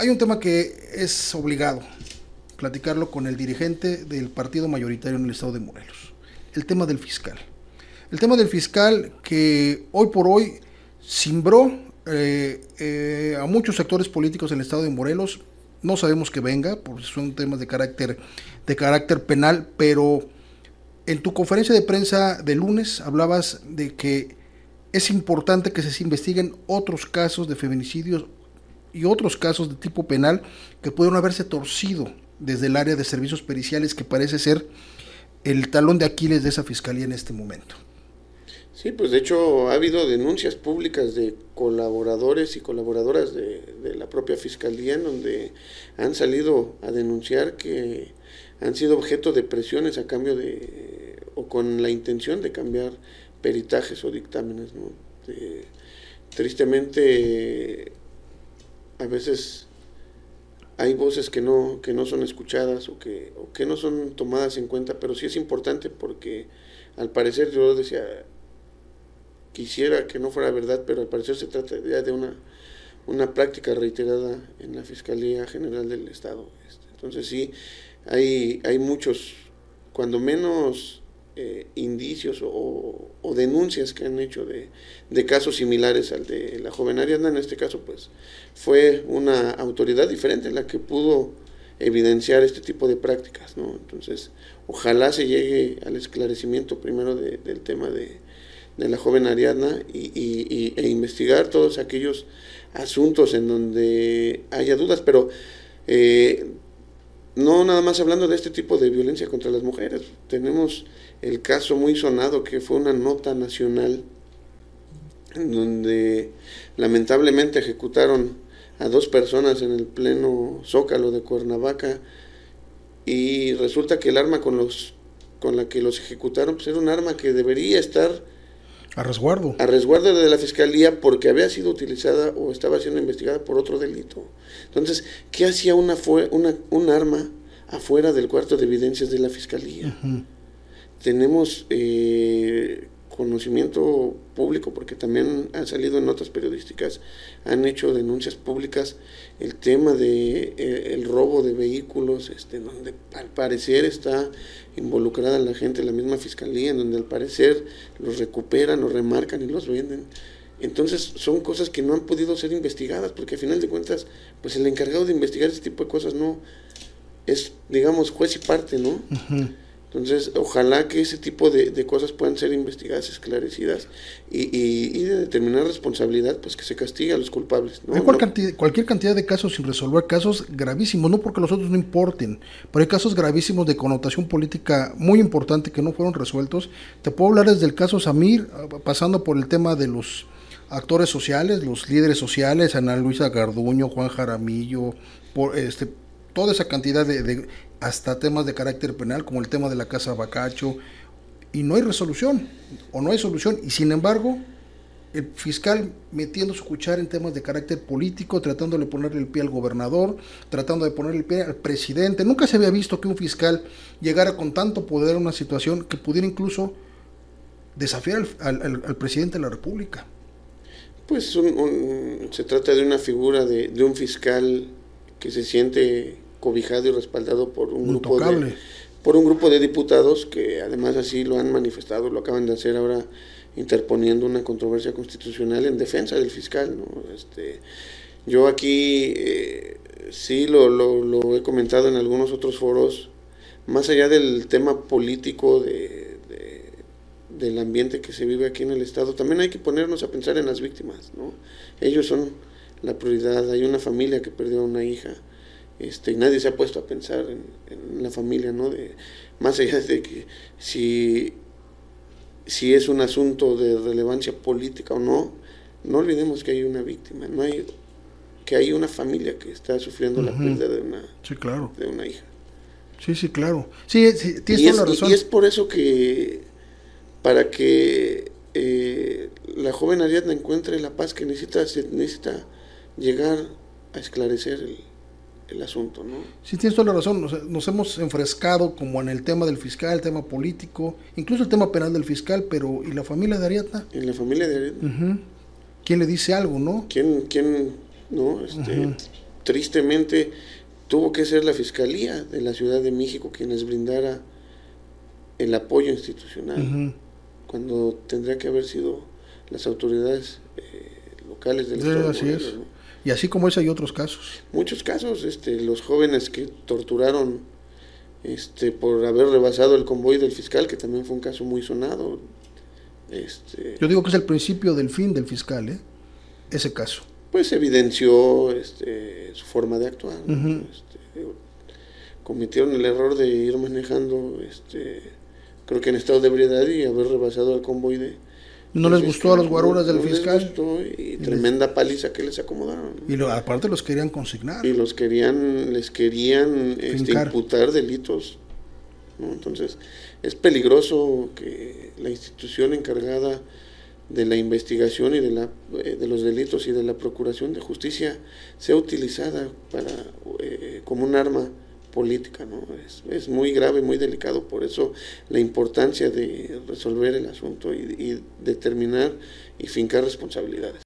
Hay un tema que es obligado platicarlo con el dirigente del partido mayoritario en el estado de Morelos, el tema del fiscal. El tema del fiscal que hoy por hoy simbró eh, eh, a muchos sectores políticos en el estado de Morelos. No sabemos que venga, porque son temas de carácter, de carácter penal, pero en tu conferencia de prensa de lunes hablabas de que es importante que se investiguen otros casos de feminicidios y otros casos de tipo penal que pudieron haberse torcido desde el área de servicios periciales que parece ser el talón de Aquiles de esa fiscalía en este momento. Sí, pues de hecho ha habido denuncias públicas de colaboradores y colaboradoras de, la propia fiscalía en donde han salido a denunciar que han sido objeto de presiones a cambio de o con la intención de cambiar peritajes o dictámenes. ¿no? tristemente a veces hay voces que no, que no son escuchadas o que, o que no son tomadas en cuenta, pero sí es importante porque al parecer yo decía, quisiera que no fuera verdad, pero al parecer se trata ya de una, una práctica reiterada en la Fiscalía General del Estado. Este, entonces sí, hay, hay muchos, cuando menos eh, indicios o, denuncias que han hecho de, de, casos similares al de la joven Ariadna, en este caso pues fue una autoridad diferente la que pudo evidenciar este tipo de prácticas, ¿no? Entonces, ojalá se llegue al esclarecimiento primero del tema de, de, la joven Ariadna y, y, e investigar todos aquellos asuntos en donde haya dudas, pero eh, no nada más hablando de este tipo de violencia contra las mujeres, tenemos el caso muy sonado que fue una nota nacional donde lamentablemente ejecutaron a dos personas en el pleno zócalo de Cuernavaca y resulta que el arma con los con la que los ejecutaron pues era un arma que debería estar a resguardo. A resguardo de la fiscalía porque había sido utilizada o estaba siendo investigada por otro delito. Entonces qué hacía una fue una un arma afuera del cuarto de evidencias de la fiscalía tenemos eh, conocimiento público, porque también han salido en notas periodísticas, han hecho denuncias públicas el tema de eh, robo de vehículos, este, donde al parecer está involucrada la gente, la misma fiscalía, en donde al parecer los recuperan, los remarcan y los venden. Entonces son cosas que no han podido ser investigadas, porque a final de cuentas, pues el encargado de investigar este tipo de cosas no es, digamos, juez y parte, ¿no? Entonces, ojalá que ese tipo de, cosas puedan ser investigadas, esclarecidas y, y, de determinar responsabilidad, pues que se castigue a los culpables. Hay cualquier cantidad de casos sin resolver, casos gravísimos, no porque los otros no importen, pero hay casos gravísimos de connotación política muy importante que no fueron resueltos. Te puedo hablar desde el caso Samir, pasando por el tema de los actores sociales, los líderes sociales, Ana Luisa Garduño, Juan Jaramillo, por este toda esa cantidad de, hasta temas de carácter penal, como el tema de la casa Bacacho, y no hay resolución, o no hay solución, y sin embargo, el fiscal metiendo su cuchara en temas de carácter político, tratando de ponerle el pie al gobernador, tratando de ponerle el pie al presidente. Nunca se había visto que un fiscal llegara con tanto poder a una situación que pudiera incluso desafiar al, presidente de la República. Pues se trata de una figura de, de un fiscal que se siente cobijado y respaldado por un grupo de por un grupo de diputados que además así lo han manifestado, lo acaban de hacer ahora interponiendo una controversia constitucional en defensa del fiscal. ¿no? Este, yo aquí eh, sí lo, lo, lo, he comentado en algunos otros foros, más allá del tema político de, del ambiente que se vive aquí en el Estado, también hay que ponernos a pensar en las víctimas. ¿no? Ellos son la prioridad, hay una familia que perdió a una hija este, nadie se ha puesto a pensar en, la familia, ¿no? De, más allá de que si, si es un asunto de relevancia política o no, no olvidemos que hay una víctima, no hay que hay una familia que está sufriendo la pérdida de una, claro. de una hija. Sí, sí, claro. Sí, tienes y toda la razón. Y es por eso que para que eh, la joven Ariadna encuentre la paz que necesita, necesita llegar a esclarecer el, el asunto, ¿no? Sí, tienes toda la razón. Nos, hemos enfrescado como en el tema del fiscal, el tema político, incluso el tema penal del fiscal, pero ¿y la familia de Ariadna? En la familia de Ariadna. ¿Quién le dice algo, no? ¿Quién, quién, no? Este, tristemente tuvo que ser la Fiscalía de la Ciudad de México quien les brindara el apoyo institucional, cuando tendría que haber sido las autoridades eh, locales del Estado. Así es. Y así como ese hay otros casos. Muchos casos, este, los jóvenes que torturaron este, por haber rebasado el convoy del fiscal, que también fue un caso muy sonado. Este, Yo digo que es el principio del fin del fiscal, ¿eh? ese caso. Pues evidenció este, su forma de actuar. este, cometieron el error de ir manejando, este, creo que en estado de ebriedad y haber rebasado el convoy de, no les gustó a los guaruras del fiscal. y, tremenda paliza que les acomodaron. Y lo, aparte los querían consignar. Y los querían, les querían este, imputar delitos. Entonces, es peligroso que la institución encargada de la investigación y de, la, eh, de los delitos y de la procuración de justicia sea utilizada para, eh, como un arma política, ¿no? Es, es, muy grave, muy delicado, por eso la importancia de resolver el asunto y, y determinar y fincar responsabilidades.